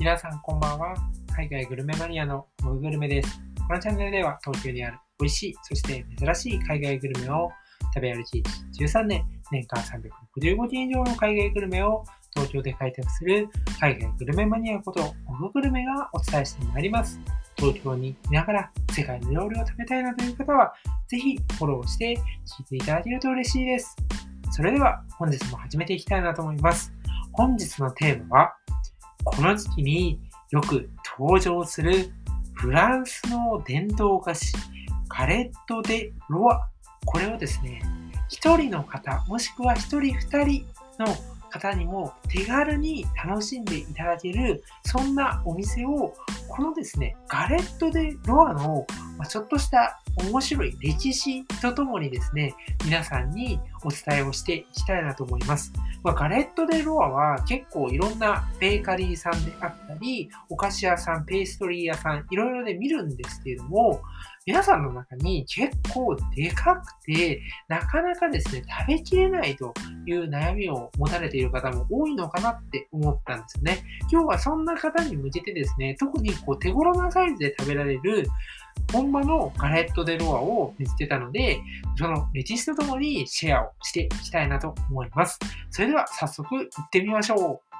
皆さんこんばんは。海外グルメマニアのモググルメです。このチャンネルでは東京にある美味しい、そして珍しい海外グルメを食べ歩き13年、年間365件以上の海外グルメを東京で開拓する海外グルメマニアことモググルメがお伝えしてまいります。東京にいながら世界の料理を食べたいなという方は、ぜひフォローして聞いていただけると嬉しいです。それでは本日も始めていきたいなと思います。本日のテーマは、この時期によく登場するフランスの伝統菓子、カレット・デ・ロワ。これをですね、1人の方、もしくは1人2人の方にも手軽に楽しんでいただける、そんなお店を、このですね、ガレット・デ・ロアの、まちょっとした面白い歴史とともにですね、皆さんにお伝えをしていきたいなと思います。まあ、ガレット・デ・ロアは結構いろんなベーカリーさんであったり、お菓子屋さん、ペーストリー屋さん、いろいろで見るんですけれども、皆さんの中に結構でかくて、なかなかですね、食べきれないという悩みを持たれている方も多いのかなって思ったんですよね。今日はそんな方に向けてですね、特にこう手頃なサイズで食べられる本場のガレット・デ・ロアを見つけたので、その歴史とともにシェアをしていきたいなと思います。それでは早速行ってみましょう。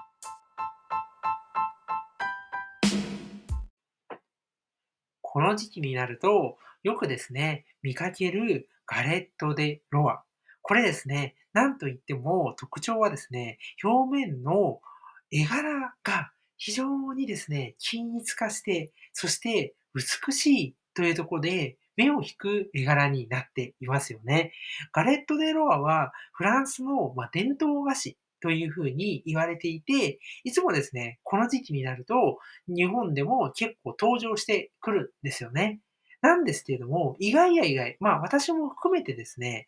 この時期になると、よくですね、見かけるガレット・デ・ロア。これですね、なんといっても特徴はですね、表面の絵柄が非常にですね、均一化して、そして美しいというところで目を引く絵柄になっていますよね。ガレット・デ・ロアはフランスの伝統菓子というふうに言われていて、いつもですね、この時期になると日本でも結構登場してくるんですよね。なんですけれども、意外や意外、まあ私も含めてですね、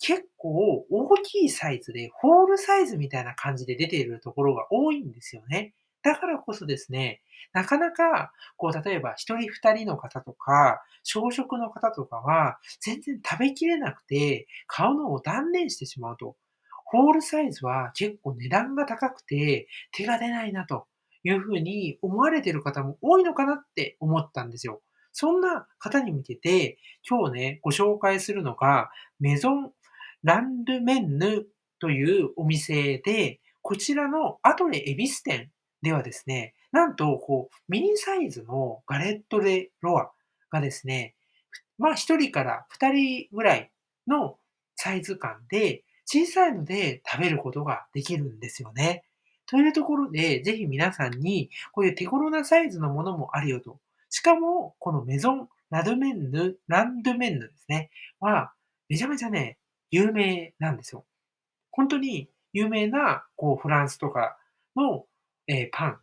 結構大きいサイズで、ホールサイズみたいな感じで出ているところが多いんですよね。だからこそですね、なかなか、こう、例えば一人二人の方とか、小食の方とかは、全然食べきれなくて、買うのを断念してしまうと。ホールサイズは結構値段が高くて、手が出ないなというふうに思われている方も多いのかなって思ったんですよ。そんな方に向けて、今日ね、ご紹介するのが、メゾン・ランルメンヌというお店で、こちらのアトレ・エビス店ではですね、なんと、こう、ミニサイズのガレットレロアがですね、まあ1人から2人ぐらいのサイズ感で、小さいので食べることができるんですよね。というところで、ぜひ皆さんに、こういう手頃なサイズのものもあるよと。しかも、このメゾン・ラドメンヌ、ランドメンヌですね。は、めちゃめちゃね、有名なんですよ。本当に有名な、こう、フランスとかのえ、パン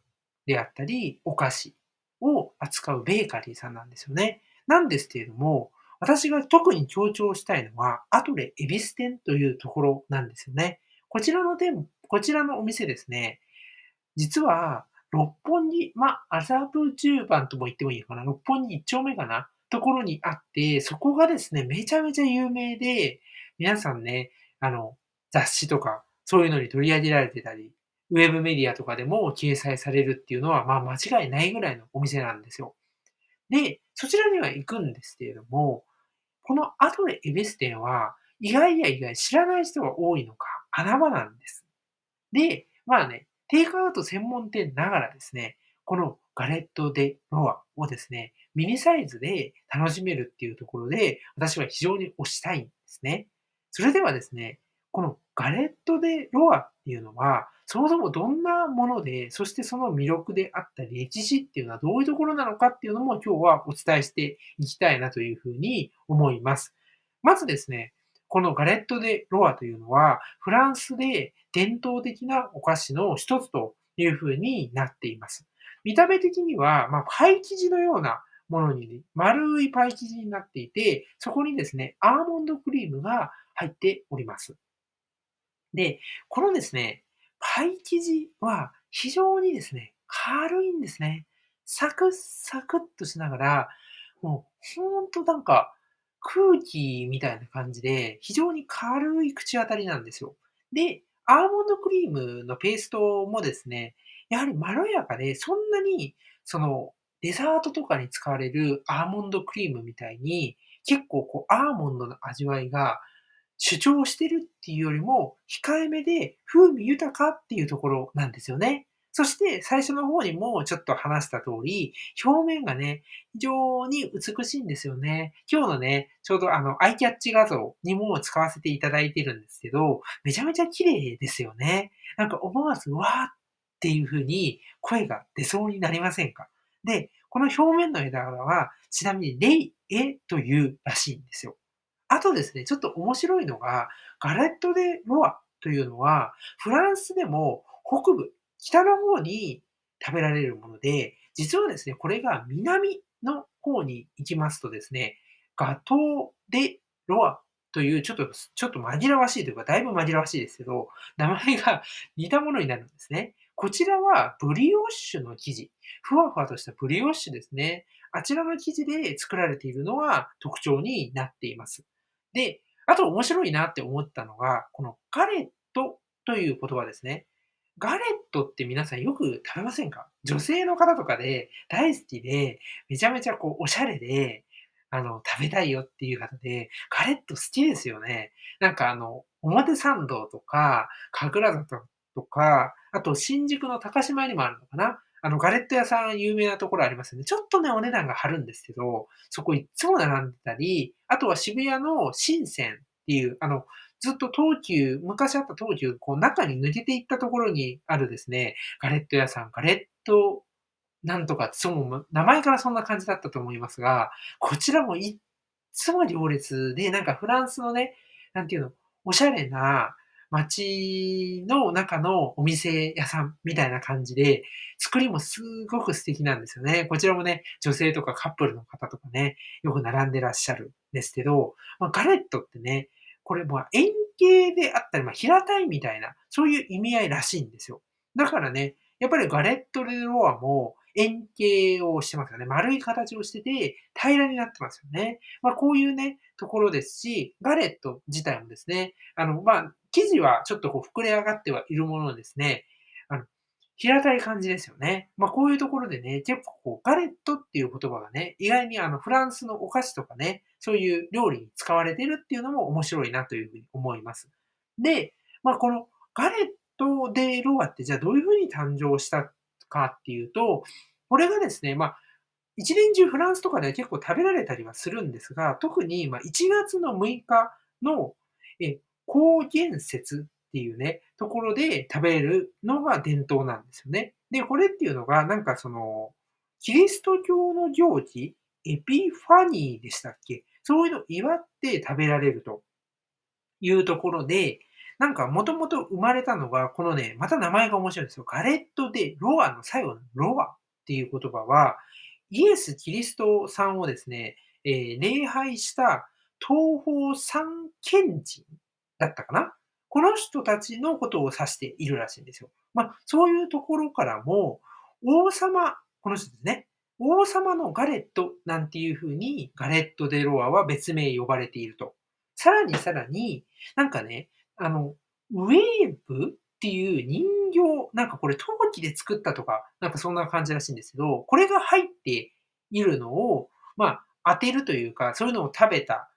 であったり、お菓子を扱うベーカリーさんなんですよね。なんですけれども、私が特に強調したいのは、アトレエビス店というところなんですよね。こちらの店、こちらのお店ですね、実は、六本木、まあ、麻布十番とも言ってもいいのかな、六本木一丁目かな、ところにあって、そこがですね、めちゃめちゃ有名で、皆さんね、あの、雑誌とか、そういうのに取り上げられてたり、ウェブメディアとかでも掲載されるっていうのは、まあ間違いないぐらいのお店なんですよ。で、そちらには行くんですけれども、このアトレエベス店は、意外や意外知らない人が多いのか、穴場なんです。で、まあね、テイクアウト専門店ながらですね、このガレット・デ・ロアをですね、ミニサイズで楽しめるっていうところで、私は非常に推したいんですね。それではですね、このガレット・デ・ロアっていうのは、そもそもどんなもので、そしてその魅力であったり、歴史っていうのはどういうところなのかっていうのも今日はお伝えしていきたいなというふうに思います。まずですね、このガレット・デ・ロアというのは、フランスで伝統的なお菓子の一つというふうになっています。見た目的には、まあ、パイ生地のようなものに、丸いパイ生地になっていて、そこにですね、アーモンドクリームが入っております。で、このですね、パイ生地は非常にですね、軽いんですね。サクッサクッとしながら、もうほんとなんか空気みたいな感じで、非常に軽い口当たりなんですよ。で、アーモンドクリームのペーストもですね、やはりまろやかで、そんなに、その、デザートとかに使われるアーモンドクリームみたいに、結構こう、アーモンドの味わいが主張してるっていうよりも、控えめで風味豊かっていうところなんですよね。そして最初の方にもちょっと話した通り、表面がね、非常に美しいんですよね。今日のね、ちょうどあの、アイキャッチ画像にも使わせていただいてるんですけど、めちゃめちゃ綺麗ですよね。なんか思わず、わーっていう風に声が出そうになりませんか？で、この表面の枝柄は、ちなみにレイエというらしいんですよ。あとですね、ちょっと面白いのが、ガレット・デ・ロアというのは、フランスでも北部、北の方に食べられるもので、実はですね、これが南の方に行きますとですね、ガトー・デ・ロアという、ちょっと、ちょっと紛らわしいというか、だいぶ紛らわしいですけど、名前が似たものになるんですね。こちらはブリオッシュの生地。ふわふわとしたブリオッシュですね。あちらの生地で作られているのは特徴になっています。で、あと面白いなって思ったのが、このガレットという言葉ですね。ガレットって皆さんよく食べませんか？女性の方とかで大好きで、めちゃめちゃこうおしゃれで、あの、食べたいよっていう方で、ガレット好きですよね。なんかあの、表参道とか、神楽坂とか、あと新宿の高島屋にもあるのかな？あの、ガレット屋さん有名なところありますよね。ちょっとね、お値段が張るんですけど、そこいっつも並んでたり、あとは渋谷の深センっていう、あの、ずっと東急、昔あった東急、こう中に抜けていったところにあるですね、ガレット屋さん、ガレットなんとか、そう、名前からそんな感じだったと思いますが、こちらもいっつも行列で、なんかフランスのね、なんていうの、おしゃれな、街の中のお店屋さんみたいな感じで、作りもすごく素敵なんですよね。こちらもね、女性とかカップルの方とかね、よく並んでらっしゃるんですけど、まあ、ガレットってね、これも円形であったり、まあ、平たいみたいな、そういう意味合いらしいんですよ。だからね、やっぱりガレット・レロアも円形をしてますよね。丸い形をしてて、平らになってますよね。まあ、こういうね、ところですし、ガレット自体もですね、あの、まあ、生地はちょっとこう膨れ上がってはいるものですね、あの、平たい感じですよね。まあ、こういうところでね、結構こう、ガレットっていう言葉がね、意外にあの、フランスのお菓子とかね、そういう料理に使われてるっていうのも面白いなというふうに思います。で、まあ、このガレット・デ・ロワってじゃあどういうふうに誕生したかっていうと、これがですね、まあ、一年中フランスとかでは結構食べられたりはするんですが、特にま1月の6日のえ高原節っていうね、ところで食べるのが伝統なんですよね。で、これっていうのが、なんかその、キリスト教の行事、エピファニーでしたっけ？そういうのを祝って食べられるというところで、なんかもともと生まれたのが、このね、また名前が面白いんですよ。ガレットでロアの最後のロアっていう言葉は、イエス・キリストさんをですね、えー、礼拝した東方三賢人だったかな？この人たちのことを指しているらしいんですよ。まあ、そういうところからも、王様、この人ですね。王様のガレットなんていうふうに、ガレット・デ・ロアは別名呼ばれていると。さらにさらに、なんかね、あの、ウェーブっていう人形、なんかこれ陶器で作ったとか、なんかそんな感じらしいんですけど、これが入っているのを、まあ、当てるというか、そういうのを食べた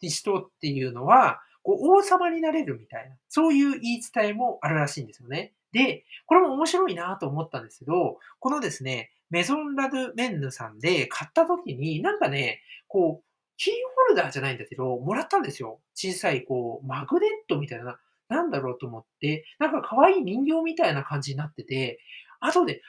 人っていうのは、こう王様になれるみたいな、そういう言い伝えもあるらしいんですよね。で、これも面白いなと思ったんですけど、このですね、メゾンラドメンヌさんで買った時に、なんかね、こう、キーホルダーじゃないんだけど、もらったんですよ。小さい、こう、マグネットみたいな、なんだろうと思って、なんか可愛い人形みたいな感じになってて、後で、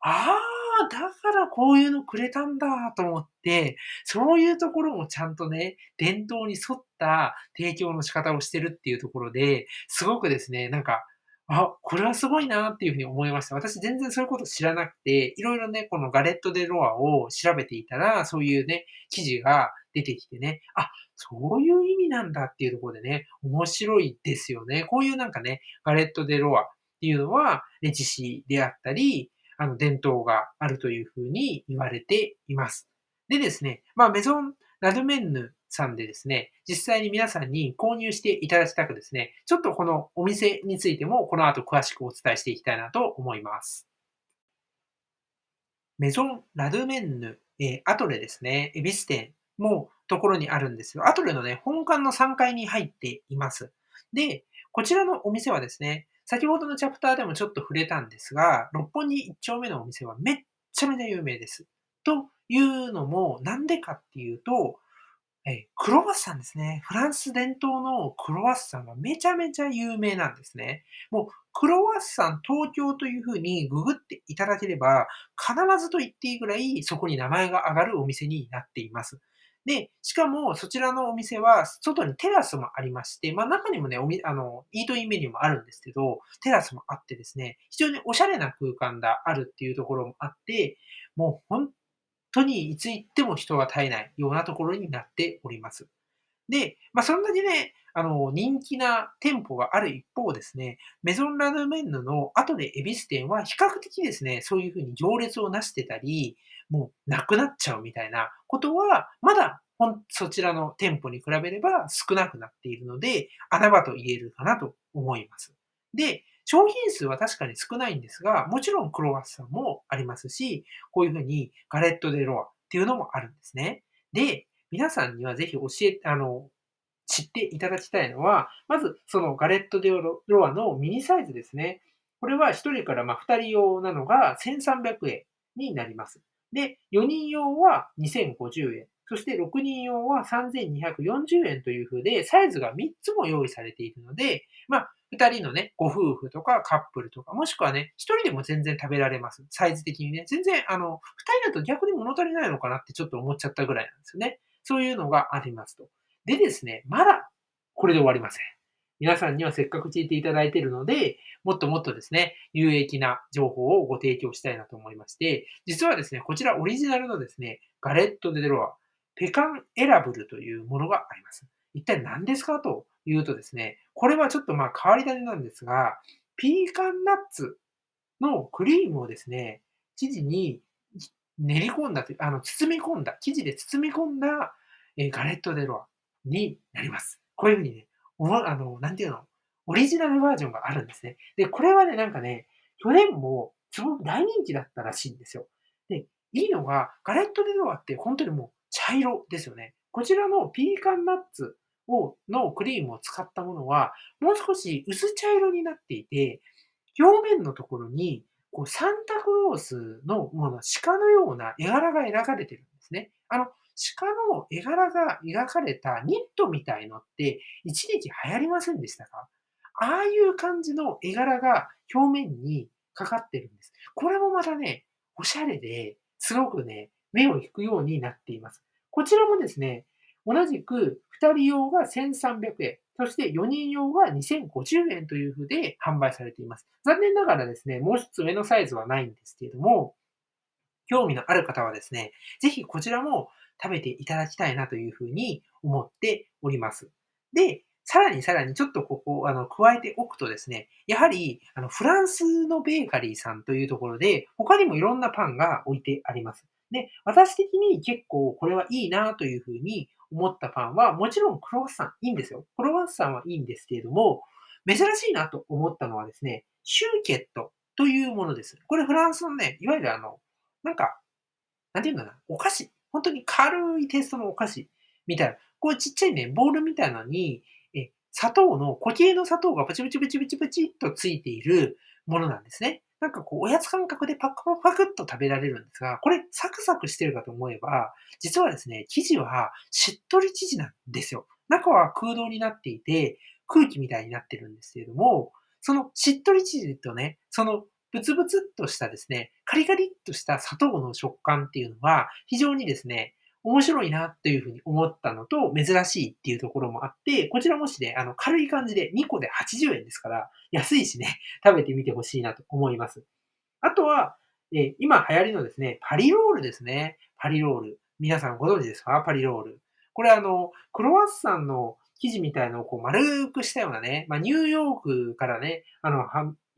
ああ、だからこういうのくれたんだと思って、そういうところもちゃんとね、伝統に沿った提供の仕方をしてるっていうところで、すごくですね、なんか、あ、これはすごいなっていうふうに思いました。私全然そういうこと知らなくて、いろいろね、このガレット・デ・ロアを調べていたら、そういうね、記事が出てきてね、あ、そういう意味なんだっていうところでね、面白いですよね。こういうなんかね、ガレット・デ・ロアっていうのは、歴史であったり、あの、伝統があるというふうに言われています。でですね、まあ、メゾン・ラドメンヌさんでですね、実際に皆さんに購入していただきたくですね、ちょっとこのお店についてもこの後詳しくお伝えしていきたいなと思います。メゾン・ラドメンヌ、えー、アトレですね、エビス店もところにあるんですよ。アトレのね、本館の3階に入っています。で、こちらのお店はですね、先ほどのチャプターでもちょっと触れたんですが、六本木1丁目のお店はめっちゃめちゃ有名です。というのも、なんでかっていうと、えクロワッサンですね。フランス伝統のクロワッサンがめちゃめちゃ有名なんですね。もう、クロワッサン東京というふうにググっていただければ、必ずと言っていいぐらいそこに名前が上がるお店になっています。で、しかもそちらのお店は外にテラスもありまして、まあ中にもね、おみあの、イートインメニューもあるんですけど、テラスもあってですね、非常におしゃれな空間があるっていうところもあって、もう本当にいつ行っても人が絶えないようなところになっております。で、まあそんなにね、あの、人気な店舗がある一方ですね、メゾンラドメンヌの後でエビス店は比較的ですね、そういうふうに行列をなしてたり、もうなくなっちゃうみたいなことは、まだそちらの店舗に比べれば少なくなっているので、穴場と言えるかなと思います。で、商品数は確かに少ないんですが、もちろんクロワッサンもありますし、こういうふうにガレット・デ・ロアっていうのもあるんですね。で、皆さんにはぜひ教え、あの、知っていただきたいのは、まずそのガレット・デ・ロアのミニサイズですね。これは1人からま2人用なのが1300円になります。で、4人用は2050円。そして6人用は3240円という風で、サイズが3つも用意されているので、まあ、2人のね、ご夫婦とかカップルとか、もしくはね、1人でも全然食べられます。サイズ的にね。全然、あの、2人だと逆に物足りないのかなってちょっと思っちゃったぐらいなんですよね。そういうのがありますと。でですね、まだこれで終わりません。皆さんにはせっかく聞いていただいているので、もっともっとですね、有益な情報をご提供したいなと思いまして、実はですね、こちらオリジナルのですね、ガレット・デ・ロア、ペカンエラブルというものがあります。一体何ですかというとですね、これはちょっとまあ変わり種なんですが、ピーカンナッツのクリームをですね、生地に練り込んだという、あの、包み込んだ、生地で包み込んだ、えガレットデロアになります。こういうふうにね、おあの、なんていうの、オリジナルバージョンがあるんですね。で、これはね、なんかね、去年もすごく大人気だったらしいんですよ。で、いいのが、ガレットデロアって本当にもう茶色ですよね。こちらのピーカンナッツをのクリームを使ったものは、もう少し薄茶色になっていて、表面のところに、こうサンタクロースのもの、鹿のような絵柄が描かれてるんですね。あの、鹿の絵柄が描かれたニットみたいのって一時期流行りませんでしたか？ああいう感じの絵柄が表面にかかってるんです。これもまたね、おしゃれで、すごくね、目を引くようになっています。こちらもですね、同じく2人用が1300円、そして4人用が2050円という風で販売されています。残念ながらですね、もう一つ上のサイズはないんですけれども、興味のある方はですね、ぜひこちらも食べていただきたいなというふうに思っております。で、さらにさらにちょっとここ、あの、加えておくとですね、やはり、あの、フランスのベーカリーさんというところで、他にもいろんなパンが置いてあります。で、私的に結構これはいいなというふうに思ったパンは、もちろんクロワッサンいいんですよ。クロワッサンはいいんですけれども、珍しいなと思ったのはですね、シューケットというものです。これフランスのね、いわゆるあの、なんか、なんていうのかな、お菓子。本当に軽いテストのお菓子みたいな。こうちっちゃいね、ボールみたいなのに、え、砂糖の、固形の砂糖がプチプチプチプチプチっとついているものなんですね。なんかこう、おやつ感覚でパクパクっと食べられるんですが、これサクサクしてるかと思えば、実はですね、生地はしっとり生地なんですよ。中は空洞になっていて、空気みたいになってるんですけれども、そのしっとり生地とね、そのブツブツっとしたですね、カリカリっとした砂糖の食感っていうのは、非常にですね、面白いなっていうふうに思ったのと、珍しいっていうところもあって、こちらもしね、あの、軽い感じで2個で80円ですから、安いしね、食べてみてほしいなと思います。あとは、え今流行りのですね、パリロールですね。パリロール。皆さんご存知ですか？パリロール。これあの、クロワッサンの生地みたいのをこう丸くしたようなね、まあ、ニューヨークからね、あの、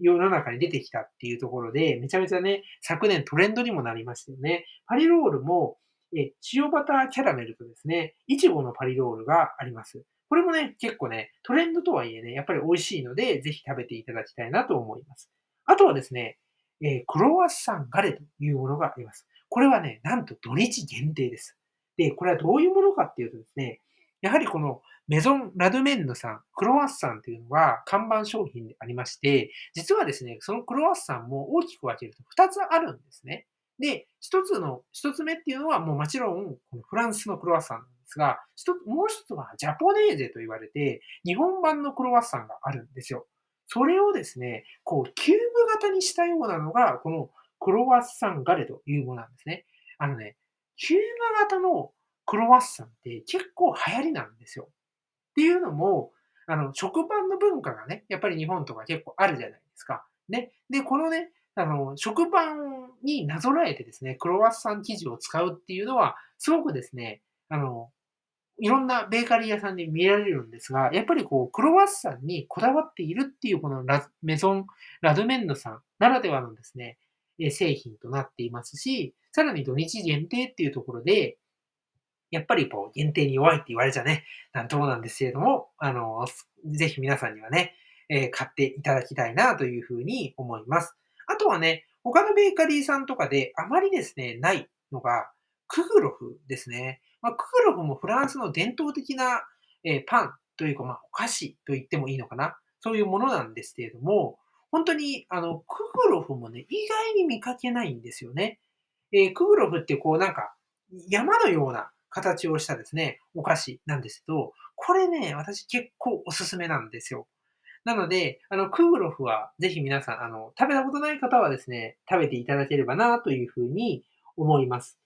世の中に出てきたっていうところで、めちゃめちゃね、昨年トレンドにもなりましたよね。パリロールも、え塩バターキャラメルとですね、いちごのパリロールがあります。これもね、結構ね、トレンドとはいえね、やっぱり美味しいので、ぜひ食べていただきたいなと思います。あとはですね、えー、クロワッサンガレというものがあります。これはね、なんと土日限定です。で、これはどういうものかっていうとですね、やはりこのメゾン・ラドメンヌさん、クロワッサンというのが看板商品でありまして、実はですね、そのクロワッサンも大きく分けると2つあるんですね。で、一つの、一つ目っていうのはもうもちろん、このフランスのクロワッサンなんですが、一つもう一つは japonaise と言われて、日本版のクロワッサンがあるんですよ。それをですね、こう、キューブ型にしたようなのが、このクロワッサンガレットというものなんですね。あのね、キューブ型のクロワッサンって結構流行りなんですよ。っていうのも、あの、食パンの文化がね、やっぱり日本とか結構あるじゃないですか。ね。で、このね、あの、食パンになぞらえてですね、クロワッサン生地を使うっていうのは、すごくですね、あの、いろんなベーカリー屋さんで見られるんですが、やっぱりこう、クロワッサンにこだわっているっていうこのラメゾン、ラドメンドさんならではのですね、製品となっていますし、さらに土日限定っていうところで、やっぱりこう、限定に弱いって言われちゃね、なんともなんですけれども、あの、ぜひ皆さんにはね、え、買っていただきたいなというふうに思います。あとはね、他のベーカリーさんとかであまりですね、ないのが、クグロフですね。まあ、クグロフもフランスの伝統的な、え、パンというか、まあ、お菓子と言ってもいいのかな。そういうものなんですけれども、本当に、あの、クグロフもね、意外に見かけないんですよね。えー、クグロフってこうなんか、山のような形をしたですね、お菓子なんですけど、これね、私結構おすすめなんですよ。なので、あの、クーロフはぜひ皆さん、あの、食べたことない方はですね、食べていただければなというふうに思います。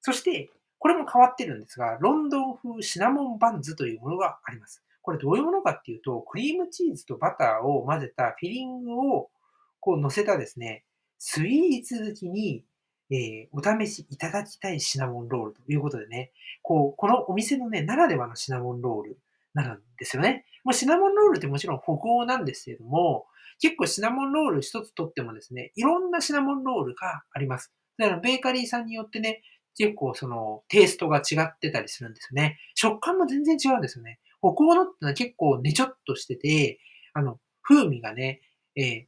そして、これも変わってるんですが、ロンドン風シナモンバンズというものがあります。これどういうものかっていうと、クリームチーズとバターを混ぜたフィリングをこう乗せたですね、スイーツ好きに、えー、お試しいただきたいシナモンロールということでね、こう、このお店のね、ならではのシナモンロールなるんですよね。まあ、シナモンロールってもちろん北欧なんですけれども、結構シナモンロール一つとってもですね、いろんなシナモンロールがあります。だからベーカリーさんによってね、結構そのテイストが違ってたりするんですよね。食感も全然違うんですよね。北欧のってのは結構ねちょっとしてて、あの、風味がね、えー、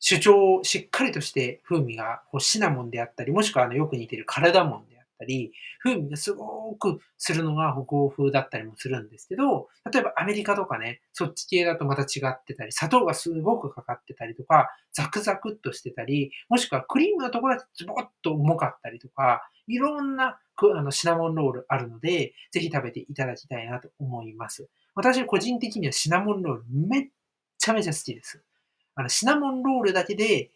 主張をしっかりとして風味がこうシナモンであったり、もしくはあのよく似てるカルダモンでったり、風味がすごくするのが北欧風だったりもするんですけど、例えばアメリカとかね、そっち系だとまた違ってたり、砂糖がすごくかかってたりとか、ザクザクっとしてたり、もしくはクリームのところだとズボッと重かったりとか、いろんなあのシナモンロールあるので、ぜひ食べていただきたいなと思います。私個人的にはシナモンロールめっちゃめちゃ好きです。あのシナモンロールだけで、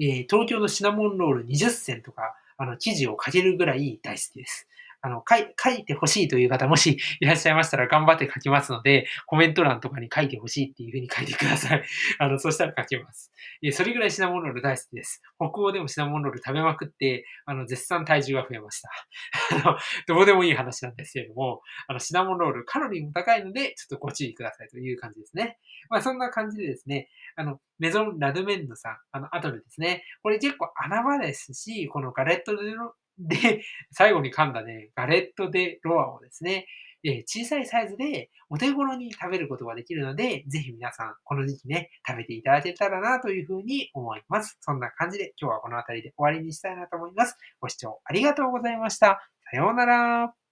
えー、東京のシナモンロール20銭とかあの、記事を書けるぐらい大好きです。あの、書い書いてほしいという方、もし いらっしゃいましたら頑張って書きますので、コメント欄とかに書いてほしいっていうふうに書いてください。あの、そしたら書きます。えそれぐらいシナモンロール大好きです。北欧でもシナモンロール食べまくって、あの、絶賛体重が増えました。あの、どうでもいい話なんですけれども、あの、シナモンロール、カロリーも高いので、ちょっとご注意くださいという感じですね。まあ、そんな感じでですね、あの、メゾン・ラドメンドさん、あの、後でですね、これ結構穴場ですし、このガレット・デで、最後に噛んだね、ガレット・デ・ロアをですね、え小さいサイズでお手頃に食べることができるので、ぜひ皆さん、この時期ね、食べていただけたらなというふうに思います。そんな感じで今日はこの辺りで終わりにしたいなと思います。ご視聴ありがとうございました。さようなら。